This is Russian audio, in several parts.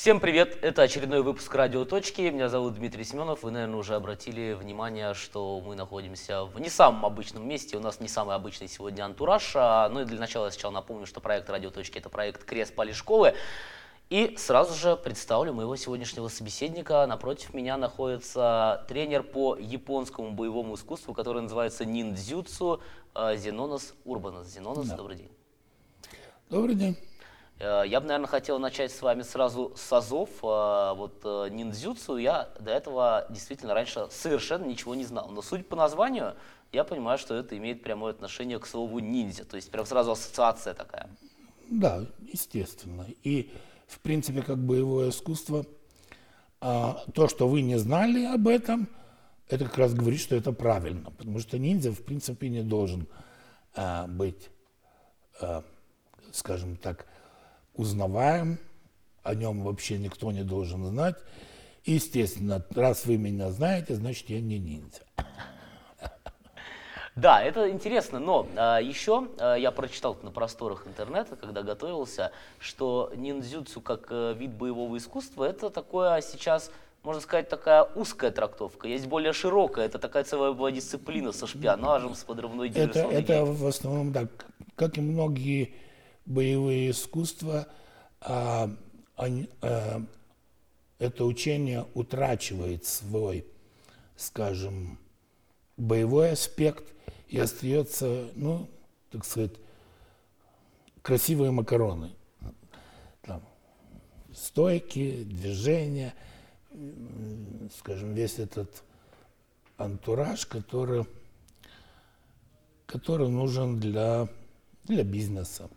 Всем привет! Это очередной выпуск «Радио Точки». Меня зовут Дмитрий Семенов. Вы, наверное, уже обратили внимание, что мы находимся в не самом обычном месте. У нас не самый обычный сегодня антураж. А, ну и для начала я сначала напомню, что проект «Радио Точки» — это проект Крест Полишколы. И сразу же представлю моего сегодняшнего собеседника. Напротив меня находится тренер по японскому боевому искусству, который называется ниндзюцу э, Зенонос Урбанос. Зенонос, да. добрый день. Добрый день. Э, я бы, наверное, хотел начать с вами сразу с азов. Э, вот ниндзюцу я до этого действительно раньше совершенно ничего не знал. Но судя по названию, я понимаю, что это имеет прямое отношение к слову ниндзя. То есть прям сразу ассоциация такая. Да, естественно. И в принципе, как боевое искусство. А то, что вы не знали об этом, это как раз говорит, что это правильно, потому что ниндзя, в принципе, не должен а, быть, а, скажем так, узнаваем, о нем вообще никто не должен знать. естественно, раз вы меня знаете, значит, я не ниндзя. Да, это интересно, но а, еще а, я прочитал на просторах интернета, когда готовился, что ниндзюцу как а, вид боевого искусства это такое сейчас, можно сказать, такая узкая трактовка. Есть более широкая, это такая целая была дисциплина со шпионажем, с подрывной это, это в основном так, как и многие боевые искусства, а, они, а, это учение утрачивает свой, скажем, боевой аспект – и остается, ну, так сказать, красивые макароны. Там, стойки, движения, скажем, весь этот антураж, который, который нужен для, для бизнеса.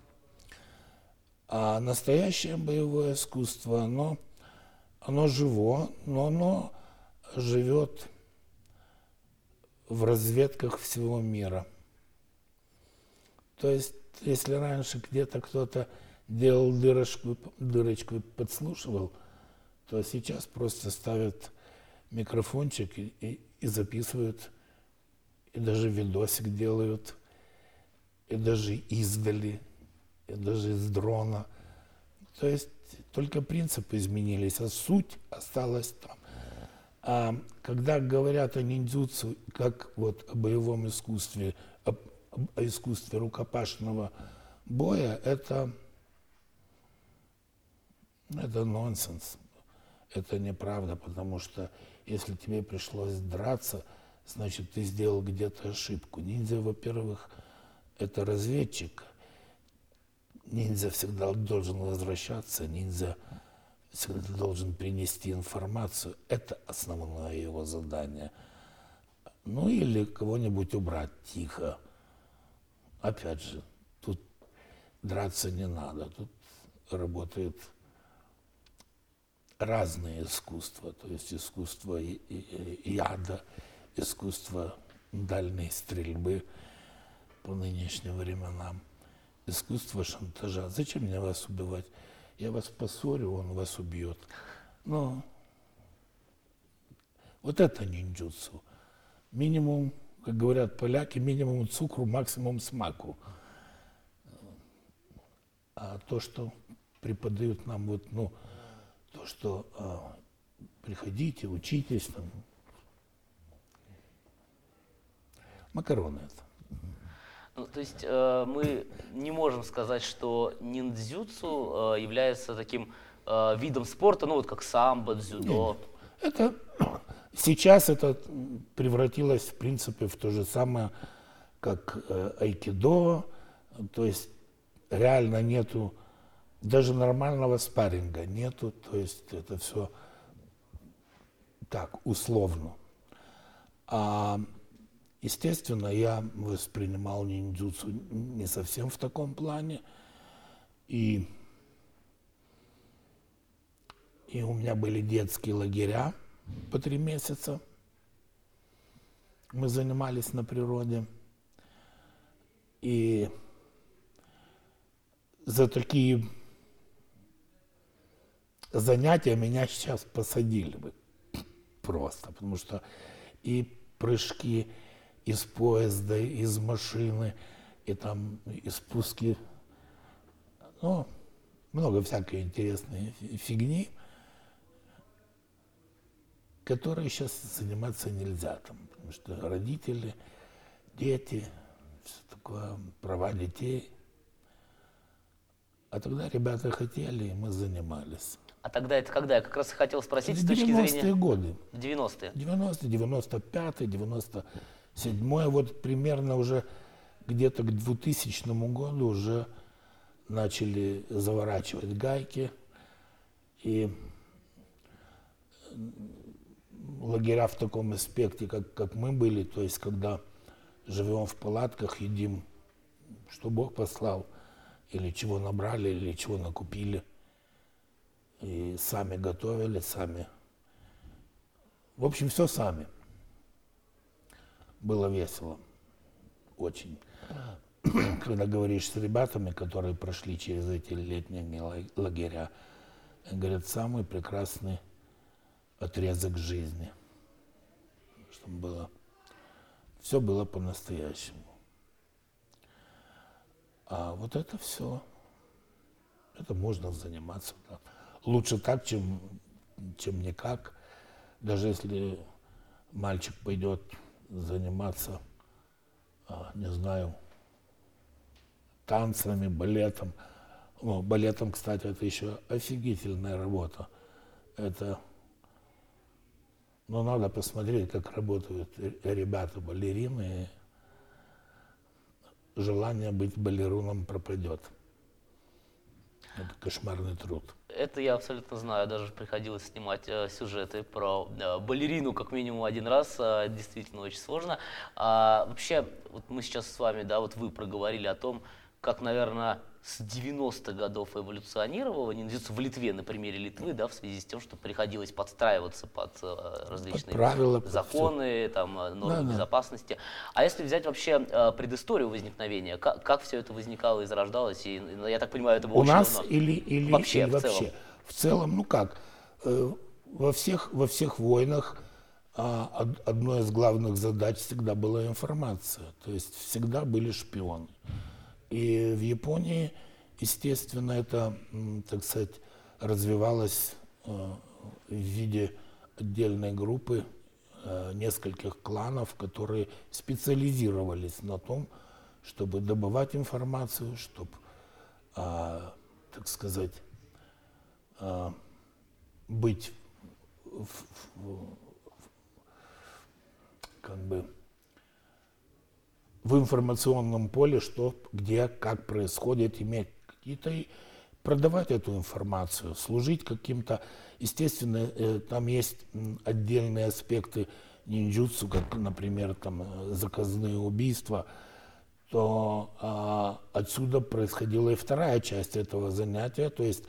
А настоящее боевое искусство, оно, оно живо, но оно живет в разведках всего мира. То есть, если раньше где-то кто-то делал дырочку, дырочку и подслушивал, то сейчас просто ставят микрофончик и, и, и записывают, и даже видосик делают, и даже издали, даже из дрона. То есть только принципы изменились, а суть осталась там. А когда говорят о ниндзюцу как вот о боевом искусстве, о, о искусстве рукопашного боя, это, это нонсенс. Это неправда, потому что если тебе пришлось драться, значит, ты сделал где-то ошибку. Ниндзя, во-первых, это разведчик. Ниндзя всегда должен возвращаться. Ниндзя всегда должен принести информацию. Это основное его задание. Ну или кого-нибудь убрать тихо. Опять же, тут драться не надо. Тут работает разные искусства. То есть искусство яда, искусство дальней стрельбы по нынешним временам, искусство шантажа. Зачем мне вас убивать? я вас поссорю, он вас убьет. Но вот это ниндзюцу. Минимум, как говорят поляки, минимум цукру, максимум смаку. А то, что преподают нам, вот, ну, то, что а, приходите, учитесь, там, макароны это. Ну, то есть э, мы не можем сказать, что ниндзюцу э, является таким э, видом спорта, ну вот как самбо, дзюдо. Нет, это сейчас это превратилось в принципе в то же самое, как э, айкидо, то есть реально нету даже нормального спарринга нету, то есть это все так условно. А Естественно, я воспринимал ниндзюцу не совсем в таком плане. И, и у меня были детские лагеря по три месяца. Мы занимались на природе. И за такие занятия меня сейчас посадили бы просто, потому что и прыжки, из поезда, из машины, и там и спуски. Ну, много всякой интересной фигни. которой сейчас заниматься нельзя, там, потому что родители, дети, все такое, права детей. А тогда ребята хотели, и мы занимались. А тогда это когда? Я как раз хотел спросить с точки 90-е зрения... годы. В 90-е. 90 95 97 вот примерно уже где-то к 2000 году уже начали заворачивать гайки. И лагеря в таком аспекте, как, как мы были, то есть когда живем в палатках, едим, что Бог послал, или чего набрали, или чего накупили. И сами готовили, сами. В общем, все сами. Было весело. Очень. Когда говоришь с ребятами, которые прошли через эти летние ла- лагеря, говорят, самый прекрасный отрезок жизни. Чтобы было, все было по-настоящему. А вот это все, это можно заниматься. да. Лучше так, чем, чем никак. Даже если мальчик пойдет заниматься, а, не знаю, танцами, балетом. О, балетом, кстати, это еще офигительная работа. Это, ну, надо посмотреть, как работают р- ребята, балерины. и Желание быть балеруном пропадет. Это кошмарный труд. Это я абсолютно знаю, даже приходилось снимать э, сюжеты про э, балерину как минимум один раз, э, действительно очень сложно. А, вообще, вот мы сейчас с вами, да, вот вы проговорили о том, как, наверное, с 90-х годов эволюционировало в Литве, на примере Литвы, да, в связи с тем, что приходилось подстраиваться под э, различные правила, под законы, там, э, нормы Да, да. безопасности. А если взять вообще э, предысторию возникновения, как, как все это возникало и зарождалось, и, и, я так понимаю, это было У очень нас давно. или, или Вообще, или в вообще? целом. В целом, ну как, э, во всех, во всех войнах а, од- одной из главных задач всегда была информация. То есть всегда были шпионы. И в Японии, естественно, это, так сказать, развивалось э, в виде отдельной группы э, нескольких кланов, которые специализировались на том, чтобы добывать информацию, чтобы, так сказать, а, быть в- в- в- как бы в информационном поле, что, где, как происходит, иметь какие-то продавать эту информацию, служить каким-то, естественно, э, там есть отдельные аспекты ниндзюцу, как, например, там э, заказные убийства, то а, отсюда происходила и вторая часть этого занятия, то есть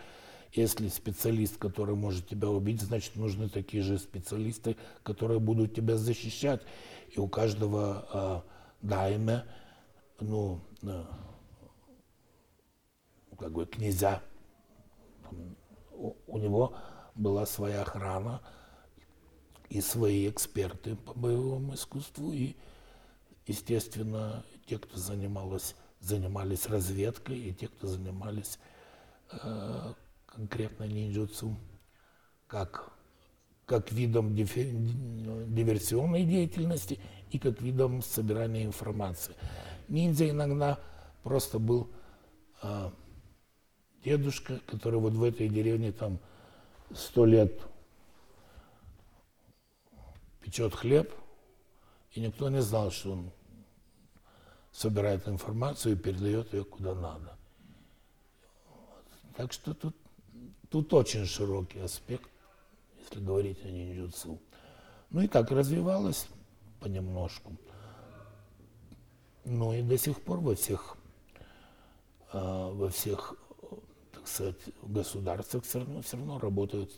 если специалист, который может тебя убить, значит нужны такие же специалисты, которые будут тебя защищать. И у каждого а, дайме, ну, э, как бы князя, у, него была своя охрана и свои эксперты по боевому искусству, и, естественно, те, кто занималась, занимались разведкой, и те, кто занимались э, конкретно ниндзюцу, как, как видом диверсионной деятельности и как видом собирания информации. Ниндзя иногда просто был э, дедушка, который вот в этой деревне там сто лет печет хлеб, и никто не знал, что он собирает информацию и передает ее куда надо. Так что тут, тут очень широкий аспект, если говорить о ниндзюцу. Ну и так развивалось понемножку. Ну и до сих пор во всех, а, во всех, так сказать, государствах все равно, все равно работают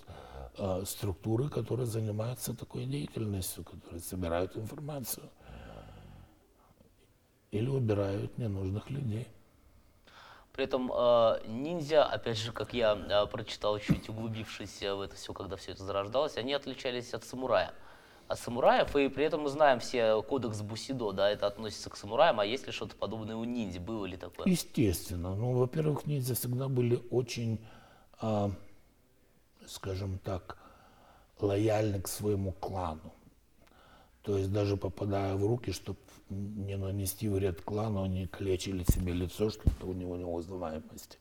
а, структуры, которые занимаются такой деятельностью, которые собирают информацию или убирают ненужных людей. При этом э, ниндзя, опять же, как я э, прочитал, чуть углубившись в это все, когда все это зарождалось, они отличались от самурая. От самураев, и при этом мы знаем все кодекс Бусидо, да, это относится к самураям, а есть ли что-то подобное у ниндзя, было ли такое? Естественно. Ну, во-первых, ниндзя всегда были очень, а, скажем так, лояльны к своему клану. То есть даже попадая в руки, чтобы не нанести вред клану, они калечили себе лицо, чтобы у него неузнаваемости.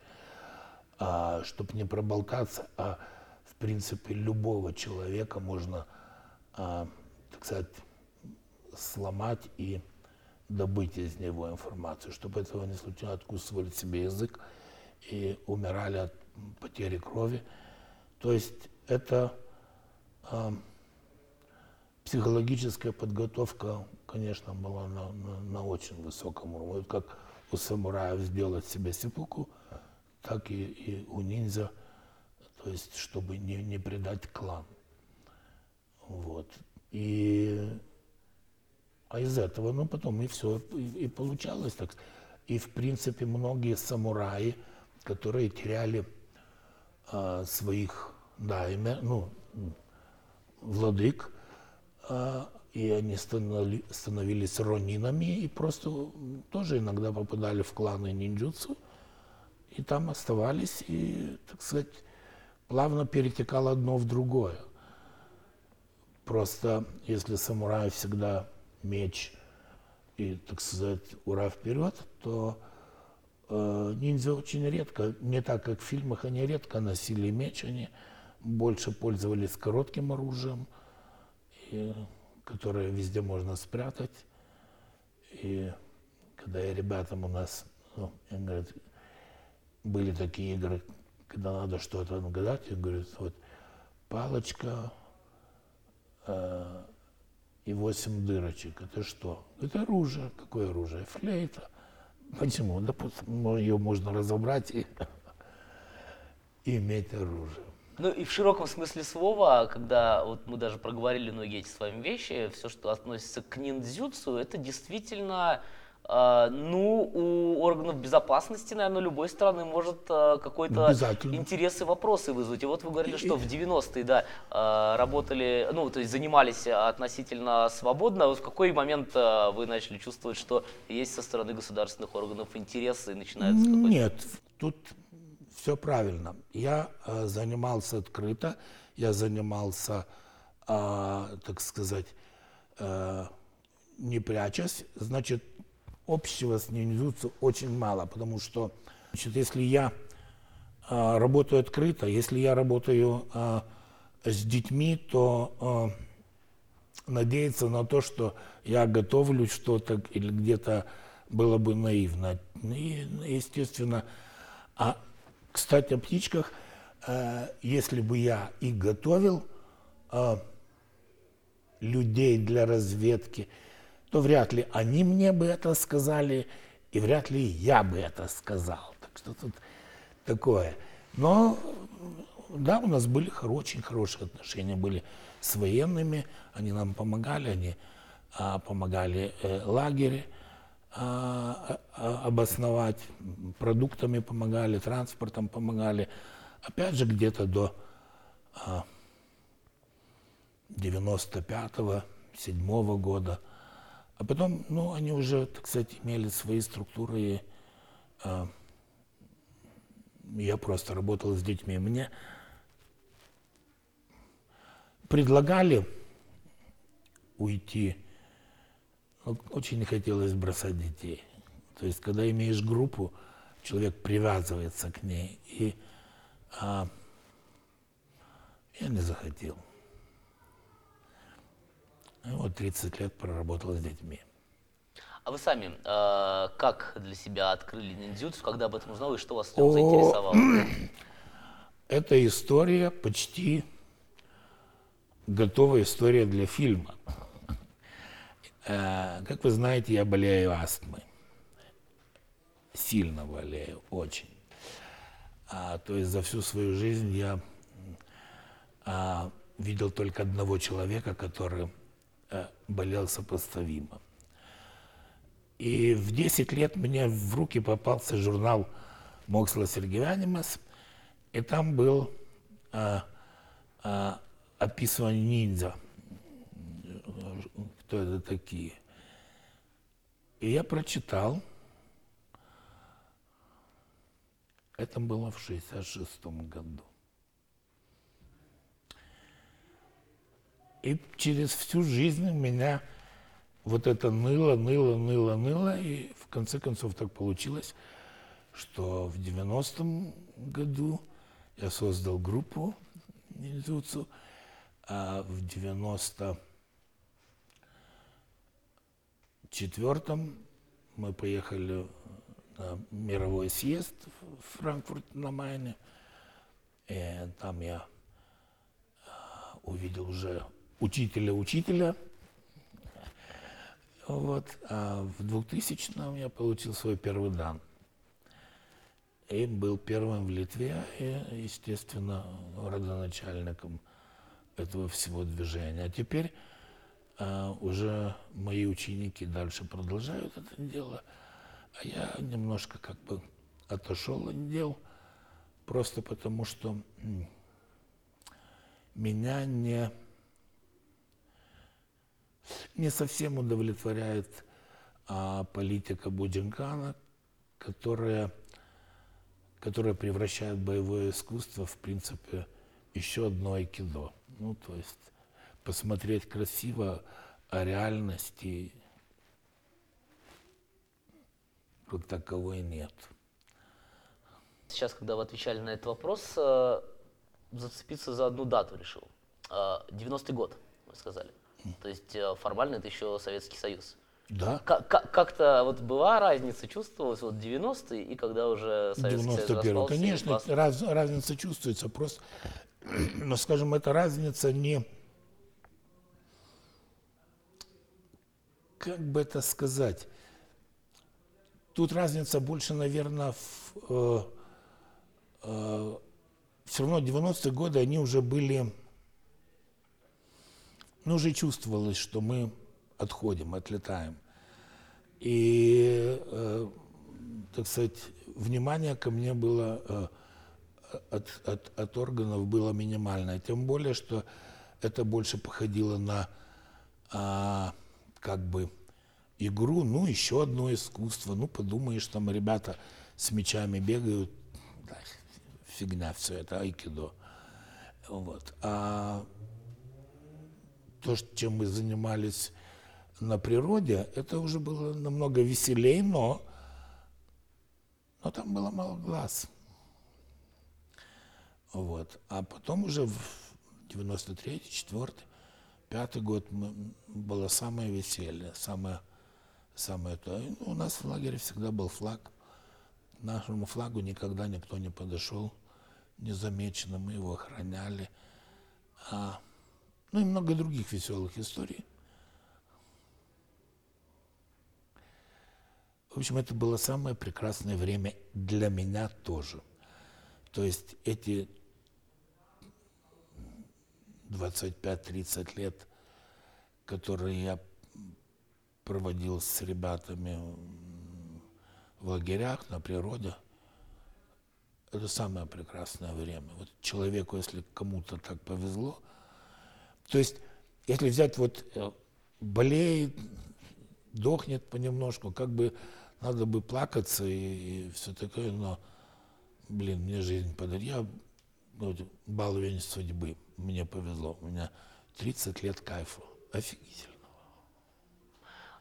А, чтобы не проболтаться, а в принципе любого человека можно, так сказать, сломать и добыть из него информацию. Чтобы этого не случилось, откусывали себе язык и умирали от потери крови. То есть это э, психологическая подготовка, конечно, была на, на, на очень высоком уровне. Вот как у самураев сделать себе сипуку, так и, и у ниндзя, то есть чтобы не, не предать клан. Вот. И, а из этого, ну, потом и все, и, и получалось так. И, в принципе, многие самураи, которые теряли а, своих дайме, ну, владык, а, и они становили, становились ронинами и просто тоже иногда попадали в кланы ниндзюцу, и там оставались, и, так сказать, плавно перетекало одно в другое. Просто если самурай всегда меч и, так сказать, ура вперед, то э, ниндзя очень редко, не так как в фильмах, они редко носили меч, они больше пользовались коротким оружием, и, которое везде можно спрятать. И когда я ребятам у нас, ну, я говорю, были такие игры, когда надо что-то нагадать, я говорю, вот палочка э, и восемь дырочек. Это что? Это оружие. Какое оружие? Флейта. Почему? Да ее можно разобрать и, и иметь оружие. Ну и в широком смысле слова, когда вот мы даже проговорили многие эти с вами вещи, все, что относится к ниндзюцу, это действительно ну, у органов безопасности, наверное, любой страны может uh, какой-то интерес и вопросы вызвать. И вот вы говорили, что в 90-е, да, uh, работали, ну, то есть занимались относительно свободно. Вот в какой момент вы начали чувствовать, что есть со стороны государственных органов интересы и начинается Нет, тут все правильно. Я занимался открыто, я занимался, так сказать, не прячась. Значит, общего с ниндзюцу очень мало, потому что, значит, если я э, работаю открыто, если я работаю э, с детьми, то э, надеяться на то, что я готовлю что-то или где-то было бы наивно. И, естественно, а кстати, о птичках, э, если бы я и готовил э, людей для разведки, то вряд ли они мне бы это сказали, и вряд ли я бы это сказал. Так что тут такое. Но да, у нас были очень хорошие отношения были с военными, они нам помогали, они а, помогали э, лагере. А, а, обосновать, продуктами помогали, транспортом помогали. Опять же, где-то до 95-го, 7 года. А потом, ну, они уже, так сказать, имели свои структуры. И, а, я просто работал с детьми. Мне предлагали уйти очень не хотелось бросать детей. То есть, когда имеешь группу, человек привязывается к ней. И а, я не захотел. И вот 30 лет проработал с детьми. А вы сами э, как для себя открыли ниндзюцу, когда об этом узнал и что вас нем заинтересовало? Это история почти готовая история для фильма. Э, как вы знаете, я болею астмой. Сильно болею, очень. А, то есть за всю свою жизнь я а, видел только одного человека, который болел сопоставимо. И в 10 лет мне в руки попался журнал Моксла Сергевянимас, и там был а, а, описывание ниндзя кто это такие. И я прочитал, это было в 66 году. И через всю жизнь меня вот это ныло, ныло, ныло, ныло. И в конце концов так получилось, что в 90-м году я создал группу Ниндзюцу, а в 94-м мы поехали на мировой съезд в Франкфурт на Майне. И там я а, увидел уже учителя-учителя. Вот. А в 2000-м я получил свой первый дан. И был первым в Литве и, естественно, родоначальником этого всего движения. А теперь а, уже мои ученики дальше продолжают это дело, а я немножко как бы отошел от дел, просто потому что меня не, не совсем удовлетворяет а, политика Будинкана, которая, которая превращает боевое искусство в принципе еще одно айкидо. Ну, то есть посмотреть красиво, а реальности как таковой нет. Сейчас, когда вы отвечали на этот вопрос, э, зацепиться за одну дату решил. 90-й э, год, вы сказали. То есть э, формально это еще Советский Союз. Да. Как-то вот была разница, чувствовалась вот 90-е и когда уже Советский 91 Союз распался? Конечно, раз, разница чувствуется, просто, но, скажем, эта разница не, как бы это сказать, тут разница больше, наверное, в, э, э, все равно 90-е годы, они уже были, ну, уже чувствовалось, что мы отходим, отлетаем. И, э, так сказать, внимание ко мне было э, от, от, от органов было минимальное. Тем более, что это больше походило на а, как бы игру, ну, еще одно искусство. Ну, подумаешь, там ребята с мечами бегают. Да, фигня все это, айкидо. Вот. А то, чем мы занимались на природе, это уже было намного веселее, но, но там было мало глаз. Вот. А потом уже в 93-й, 4 Пятый год было самое веселье, самое, самое то. И у нас в лагере всегда был флаг. К нашему флагу никогда никто не подошел незамеченно, мы его охраняли. А, ну и много других веселых историй. В общем, это было самое прекрасное время для меня тоже. То есть эти 25-30 лет, которые я проводил с ребятами в лагерях, на природе, это самое прекрасное время. Вот человеку, если кому-то так повезло, то есть, если взять вот э, болеет, дохнет понемножку, как бы надо бы плакаться и, и все такое, но, блин, мне жизнь подарила, ну, баловень судьбы мне повезло. У меня 30 лет кайфа. Офигительного.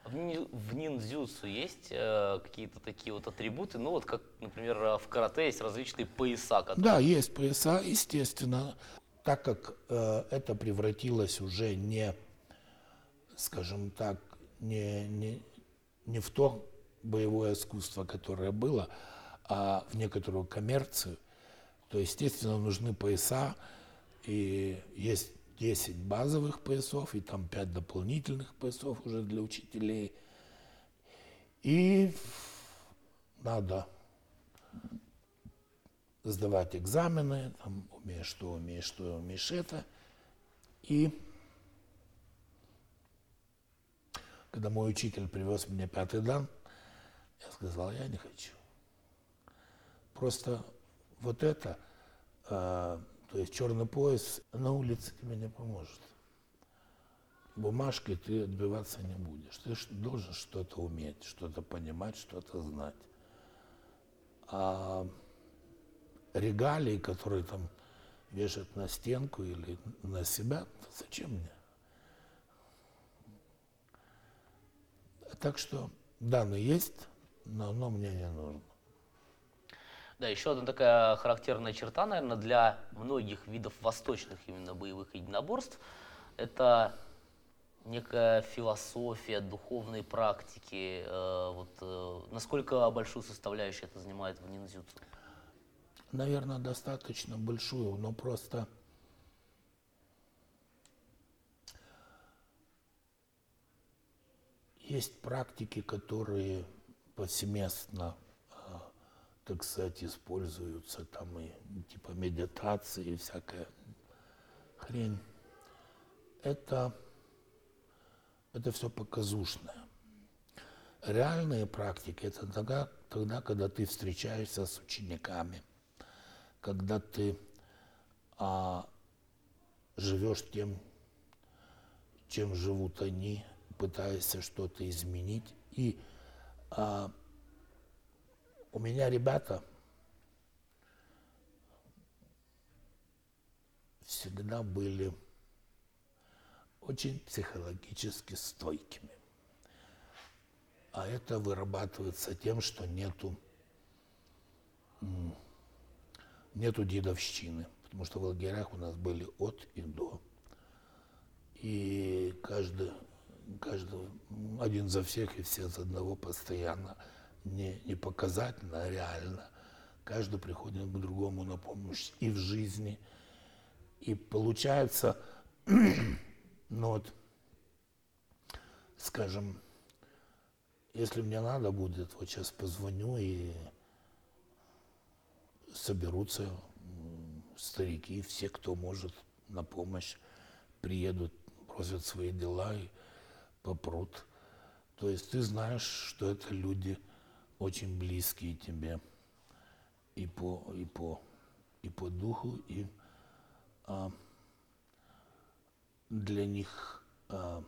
В, в ниндзюцу есть э, какие-то такие вот атрибуты, ну вот как, например, в карате есть различные пояса. Которые... Да, есть пояса, естественно. Так как э, это превратилось уже не, скажем так, не, не, не в то боевое искусство, которое было, а в некоторую коммерцию, то, естественно, нужны пояса, и есть 10 базовых поясов, и там 5 дополнительных поясов уже для учителей. И надо сдавать экзамены, там, умеешь что, умеешь что, умеешь это. И когда мой учитель привез мне пятый дан, я сказал, я не хочу. Просто вот это а, то есть черный пояс на улице тебе не поможет. Бумажкой ты отбиваться не будешь. Ты должен что-то уметь, что-то понимать, что-то знать. А регалий, которые там вешают на стенку или на себя, зачем мне? Так что данные есть, но оно мне не нужно. Да, еще одна такая характерная черта, наверное, для многих видов восточных именно боевых единоборств – это некая философия, духовные практики. Э, вот, э, насколько большую составляющую это занимает в ниндзюцу? Наверное, достаточно большую, но просто есть практики, которые повсеместно, э, так сказать, используются, там и типа медитации и всякая хрень. Это это все показушное. Реальные практики – это тогда, тогда, когда ты встречаешься с учениками, когда ты а, живешь тем, чем живут они, пытаешься что-то изменить. И а, у меня ребята всегда были очень психологически стойкими. А это вырабатывается тем, что нету, нету дедовщины. Потому что в лагерях у нас были от и до. И каждый, каждый один за всех и все за одного постоянно. Не, не показательно, а реально. Каждый приходит к другому на помощь и в жизни. И получается, ну вот, скажем, если мне надо будет, вот сейчас позвоню и соберутся старики, все, кто может на помощь, приедут, просят свои дела и попрут. То есть ты знаешь, что это люди очень близкие тебе и по, и по, и по духу, и а, для них э,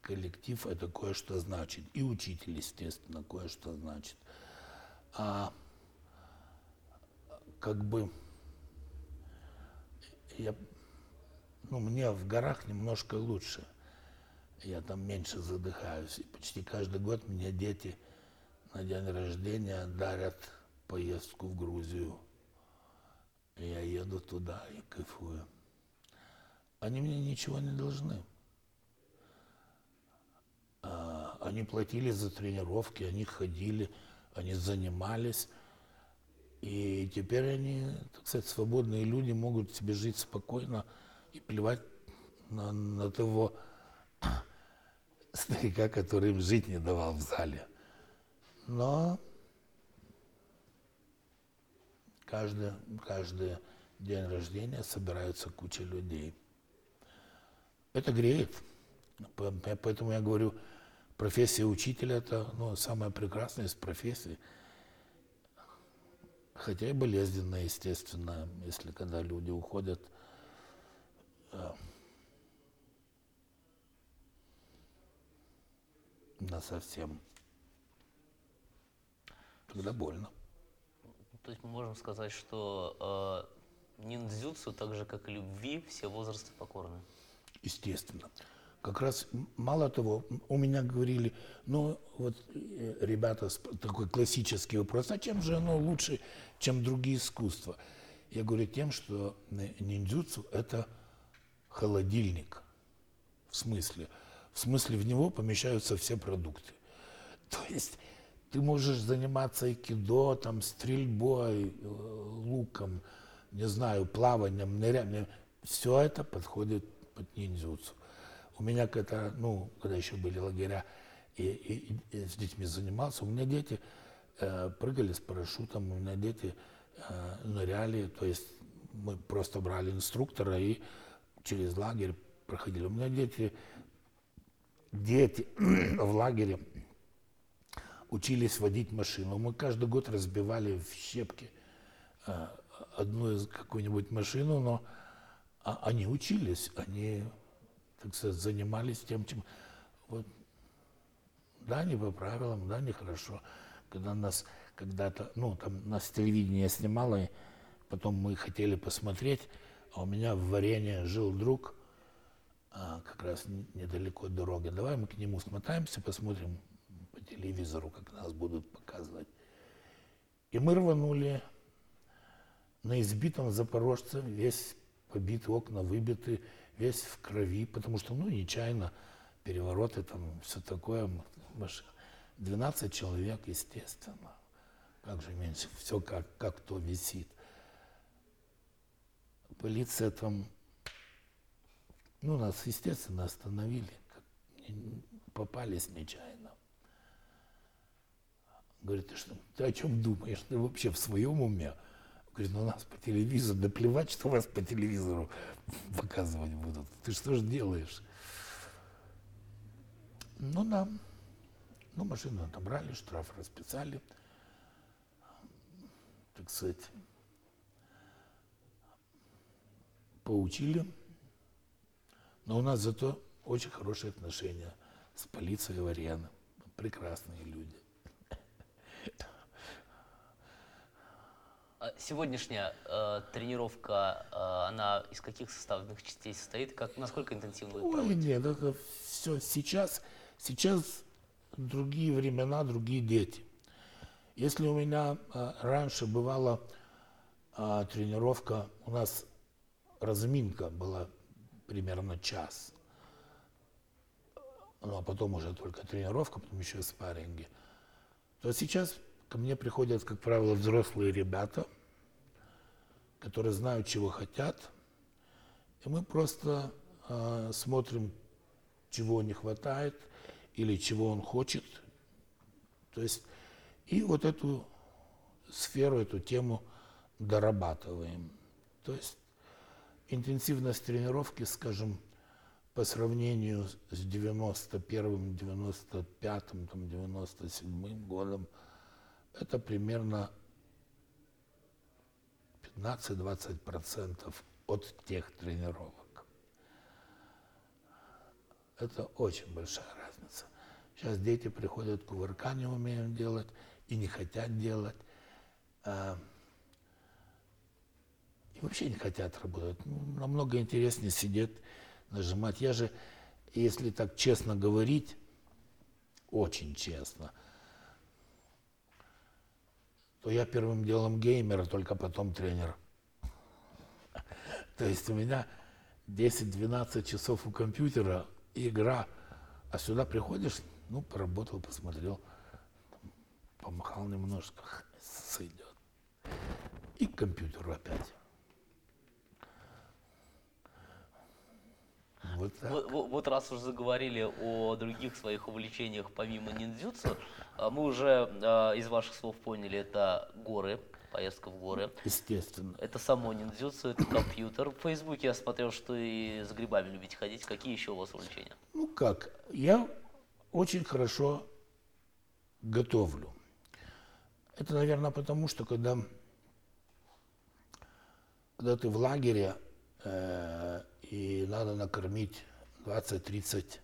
коллектив это кое-что значит. И учитель, естественно, кое-что значит. А как бы я, ну, мне в горах немножко лучше. Я там меньше задыхаюсь. И почти каждый год мне дети на день рождения дарят поездку в Грузию. Я еду туда и кайфую. Они мне ничего не должны. А, они платили за тренировки, они ходили, они занимались. И теперь они, так сказать, свободные люди могут себе жить спокойно и плевать на, на того старика, который им жить не давал в зале. Но каждый, каждый день рождения собираются куча людей. Это греет. Поэтому я говорю, профессия учителя – это ну, самая прекрасная из профессий. Хотя и болезненная, естественно, если когда люди уходят э, на совсем. Тогда больно. То есть мы можем сказать, что э, ниндзюцу, так же как и любви, все возрасты покорны естественно. Как раз, мало того, у меня говорили, ну, вот, э, ребята, такой классический вопрос, а чем же оно лучше, чем другие искусства? Я говорю тем, что ниндзюцу – это холодильник. В смысле? В смысле, в него помещаются все продукты. То есть ты можешь заниматься айкидо, там, стрельбой, э, луком, не знаю, плаванием, нырянием. Все это подходит под ниндзюцу. У меня когда, ну, когда еще были лагеря, и, и, и с детьми занимался, у меня дети э, прыгали с парашютом, у меня дети э, ныряли, то есть мы просто брали инструктора и через лагерь проходили. У меня дети, дети в лагере учились водить машину. Мы каждый год разбивали в щепки э, одну из какую-нибудь машину, но а они учились, они, так сказать, занимались тем, чем... Вот, да, не по правилам, да, нехорошо. Когда нас когда-то, ну, там нас телевидение снимало, и потом мы хотели посмотреть, а у меня в варенье жил друг, а, как раз недалеко от дороги. Давай мы к нему смотаемся, посмотрим по телевизору, как нас будут показывать. И мы рванули на избитом запорожце, весь побит, окна выбиты, весь в крови, потому что, ну, нечаянно, перевороты там, все такое. 12 человек, естественно. Как же меньше, все как, как то висит. Полиция там, ну, нас, естественно, остановили, попались нечаянно. Говорит, ты что, ты о чем думаешь? Ты вообще в своем уме? Говорит, ну нас по телевизору, да плевать, что вас по телевизору показывать будут. Ты что ж делаешь? Ну да. Ну, машину отобрали, штраф расписали. Так сказать, поучили. Но у нас зато очень хорошие отношения с полицией Варьяна. Прекрасные люди. Сегодняшняя э, тренировка, э, она из каких составных частей состоит? Как, насколько интенсивно вы Ой, нет, это все сейчас, сейчас другие времена, другие дети. Если у меня э, раньше бывала э, тренировка, у нас разминка была примерно час, ну а потом уже только тренировка, потом еще спарринги, то сейчас ко мне приходят, как правило, взрослые ребята, которые знают, чего хотят, и мы просто э, смотрим, чего не хватает или чего он хочет. То есть и вот эту сферу, эту тему дорабатываем. То есть интенсивность тренировки, скажем, по сравнению с 91-м, 95-м, 97-м годом, это примерно 15-20% от тех тренировок. Это очень большая разница. Сейчас дети приходят, кувырка не умеют делать и не хотят делать. А, и вообще не хотят работать. Ну, намного интереснее сидеть, нажимать. Я же, если так честно говорить, очень честно, то я первым делом геймер, а только потом тренер. То есть у меня 10-12 часов у компьютера, игра, а сюда приходишь, ну, поработал, посмотрел, помахал немножко, сойдет. И к компьютеру опять. Вот, вот, вот раз уже заговорили о других своих увлечениях помимо ниндзюцу, а мы уже э, из ваших слов поняли, это горы, поездка в горы. Естественно. Это само ниндзюцу, это компьютер. В Фейсбуке я смотрел, что и с грибами любите ходить. Какие еще у вас увлечения? Ну как, я очень хорошо готовлю. Это, наверное, потому что когда, когда ты в лагере, э, и надо накормить 20-30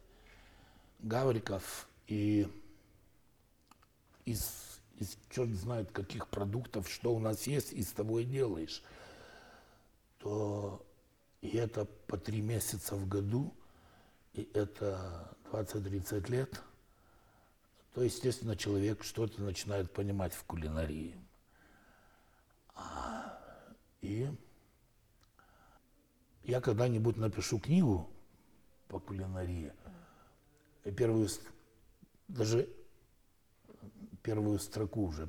гавриков и из, из черт знает каких продуктов, что у нас есть, из того и делаешь, то и это по три месяца в году, и это 20-30 лет, то, естественно, человек что-то начинает понимать в кулинарии. А, и я когда-нибудь напишу книгу по кулинарии, и первую, даже первую строку уже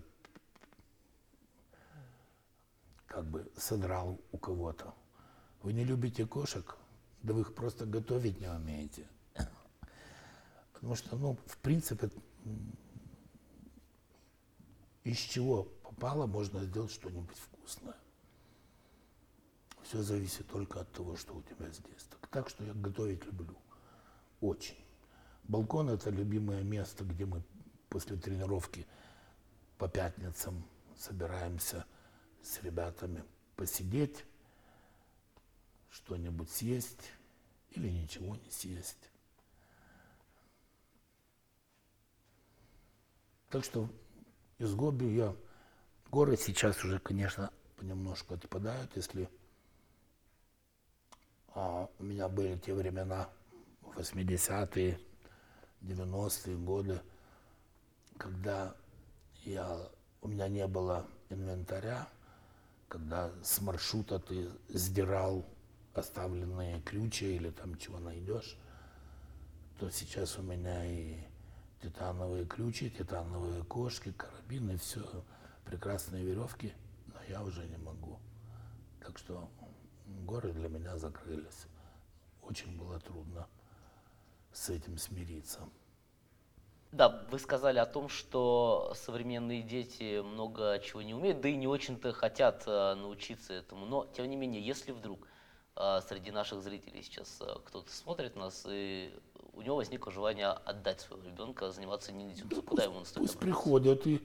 как бы содрал у кого-то. Вы не любите кошек? Да вы их просто готовить не умеете. Потому что, ну, в принципе, из чего попало, можно сделать что-нибудь вкусное. Все зависит только от того, что у тебя здесь. Так, так что я готовить люблю. Очень. Балкон – это любимое место, где мы после тренировки по пятницам собираемся с ребятами посидеть, что-нибудь съесть или ничего не съесть. Так что из Гоби я... Горы сейчас уже, конечно, понемножку отпадают, если а у меня были те времена 80-е, 90-е годы, когда я, у меня не было инвентаря, когда с маршрута ты сдирал оставленные ключи или там чего найдешь, то сейчас у меня и титановые ключи, титановые кошки, карабины, все, прекрасные веревки, но я уже не могу. Так что горы для меня закрылись. Очень было трудно с этим смириться. Да, вы сказали о том, что современные дети много чего не умеют, да и не очень-то хотят э, научиться этому. Но, тем не менее, если вдруг э, среди наших зрителей сейчас э, кто-то смотрит нас, и у него возникло желание отдать своего ребенка, заниматься ниндзю, да, куда ему стоит Пусть приходят и,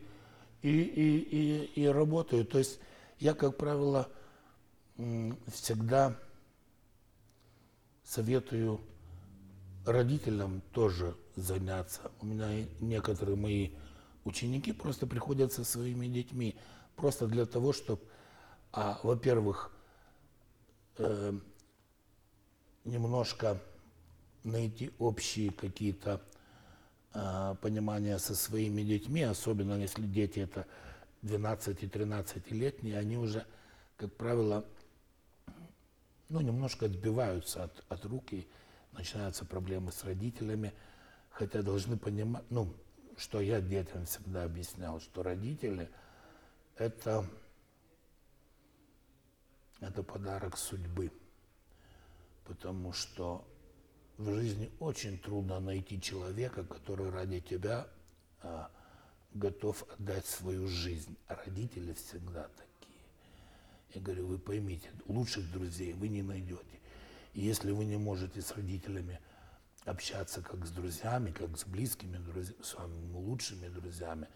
и, и, и, и работают. То есть я, как правило, всегда советую родителям тоже заняться. У меня некоторые мои ученики просто приходят со своими детьми, просто для того, чтобы, а, во-первых, э, немножко найти общие какие-то э, понимания со своими детьми, особенно если дети это 12-13-летние, они уже, как правило, ну, немножко отбиваются от, от руки, начинаются проблемы с родителями, хотя должны понимать, ну, что я детям всегда объяснял, что родители это, это подарок судьбы, потому что в жизни очень трудно найти человека, который ради тебя а, готов отдать свою жизнь. А родители всегда такие. Я говорю, вы поймите, лучших друзей вы не найдете. И если вы не можете с родителями общаться как с друзьями, как с близкими друзьями, с вами лучшими друзьями,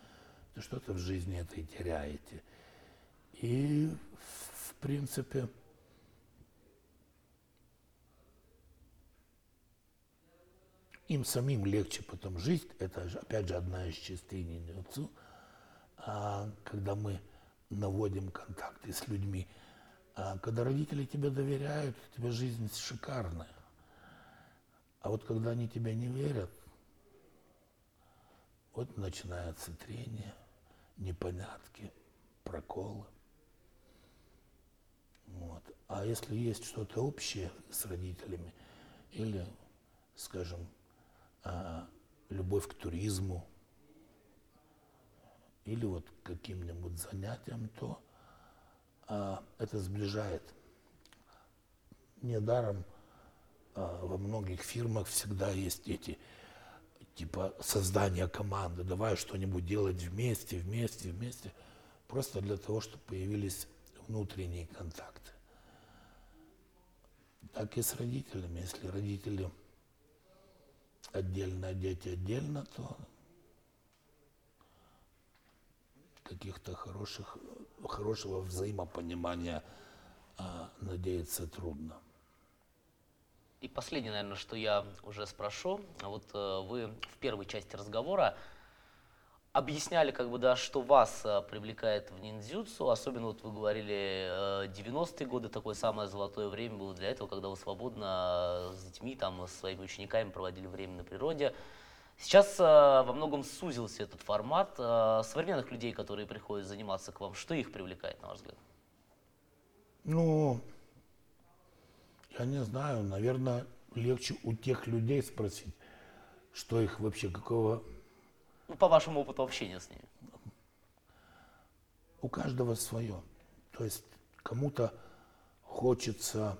то что-то в жизни это и теряете. И, в принципе, им самим легче потом жить. Это, опять же, одна из частей ниндзюцу. А когда мы наводим контакты с людьми. А когда родители тебе доверяют, у тебя жизнь шикарная. А вот когда они тебя не верят, вот начинается трение, непонятки, проколы. Вот. А если есть что-то общее с родителями, или, скажем, а, любовь к туризму, или вот каким-нибудь занятием, то а, это сближает. Недаром а, во многих фирмах всегда есть эти типа создания команды, давай что-нибудь делать вместе, вместе, вместе, просто для того, чтобы появились внутренние контакты. Так и с родителями. Если родители отдельно, а дети отдельно, то каких-то хороших, хорошего взаимопонимания а, надеяться трудно. И последнее, наверное, что я уже спрошу. Вот э, вы в первой части разговора объясняли, как бы, да, что вас э, привлекает в ниндзюцу. Особенно вот вы говорили, э, 90-е годы, такое самое золотое время было для этого, когда вы свободно э, с детьми, там, с своими учениками проводили время на природе. Сейчас э, во многом сузился этот формат. Э, современных людей, которые приходят заниматься к вам, что их привлекает, на ваш взгляд? Ну, я не знаю, наверное, легче у тех людей спросить, что их вообще, какого... Ну, по вашему опыту общения с ними. У каждого свое. То есть кому-то хочется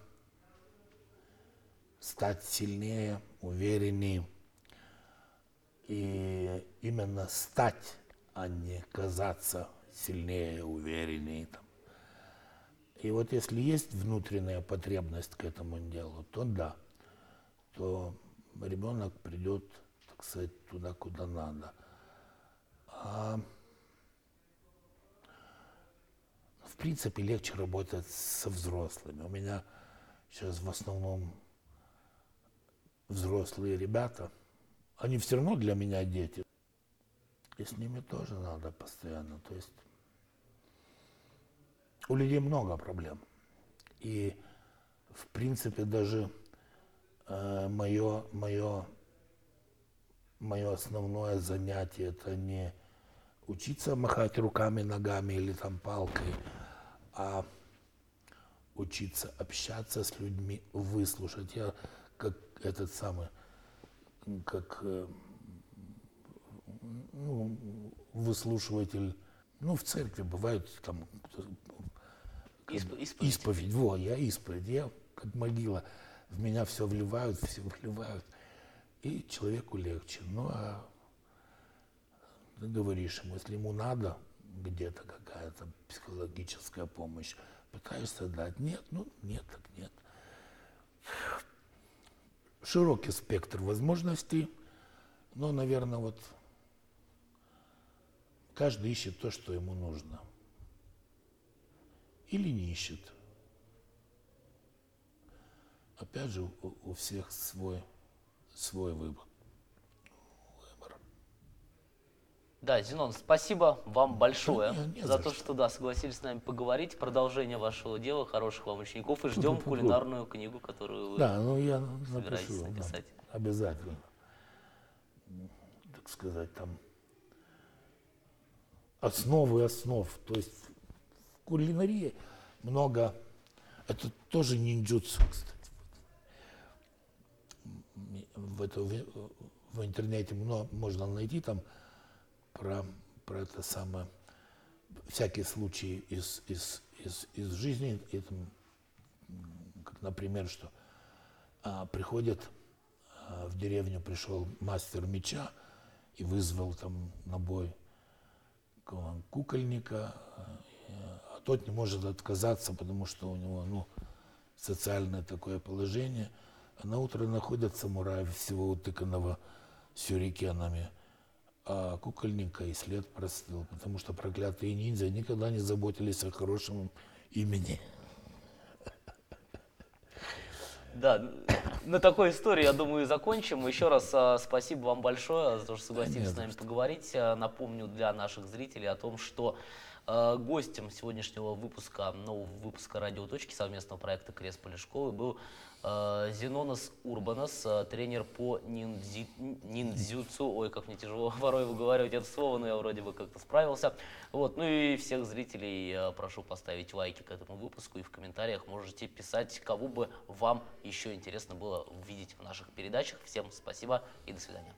стать сильнее, увереннее, и именно стать, а не казаться сильнее, увереннее. Там. И вот если есть внутренняя потребность к этому делу, то да, то ребенок придет, так сказать, туда, куда надо. А в принципе легче работать со взрослыми. У меня сейчас в основном взрослые ребята – они все равно для меня дети. И с ними тоже надо постоянно. То есть у людей много проблем. И в принципе даже э, мое, мое, мое основное занятие это не учиться махать руками, ногами или там палкой, а учиться общаться с людьми, выслушать. Я как этот самый, как э, ну, выслушиватель, ну, в церкви бывают там Исп- исповедь. исповедь. Во, я исповедь. Я как могила. В меня все вливают, все выливают. И человеку легче. Ну, а ты говоришь ему, если ему надо где-то какая-то психологическая помощь, пытаешься дать. Нет, ну нет, так нет. Широкий спектр возможностей, но, наверное, вот каждый ищет то, что ему нужно. Или не ищет. Опять же, у, всех свой, свой выбор. Да, Зенон, спасибо вам большое Да не- не за за то, что. да, согласились с нами поговорить. Продолжение вашего дела, хороших вам учеников и ждем Пу-пу-пу-пу. кулинарную книгу, которую вы Да, ну я собираетесь напишу. да, написать. обязательно. М, Так сказать, там основы основ. То есть в кулинарии много, это тоже ниндзюцу, кстати. В, это, в, в интернете много, можно найти там про, про это самое, всякие случаи из, из, из, из жизни, м, как, например, что а, приходит а, в деревню, пришел мастер меча и вызвал там на бой ку- кукольника, а тот не может отказаться, потому что у него ну, социальное такое положение. А на утро находят самурая всего утыканного сюрикенами, а кукольника и след простыл, потому что проклятые ниндзя никогда не заботились о хорошем имени. Да, на такой истории, я думаю, и закончим. Еще раз а, спасибо вам большое за то, что согласились не с нами поговорить. А, Напомню для наших зрителей о том, что гостем сегодняшнего выпуска, нового выпуска «Радиоточки» совместного проекта Кресполи школы был а, Зенонос Урбанос, а, тренер по ниндзи- ниндзюцу. Ой, как мне тяжело порой выговаривать это слово, но я вроде бы как-то справился. Вот, ну и всех зрителей прошу поставить лайки к этому выпуску и в комментариях можете писать, кого бы вам еще интересно было увидеть в наших передачах. Всем спасибо и до свидания.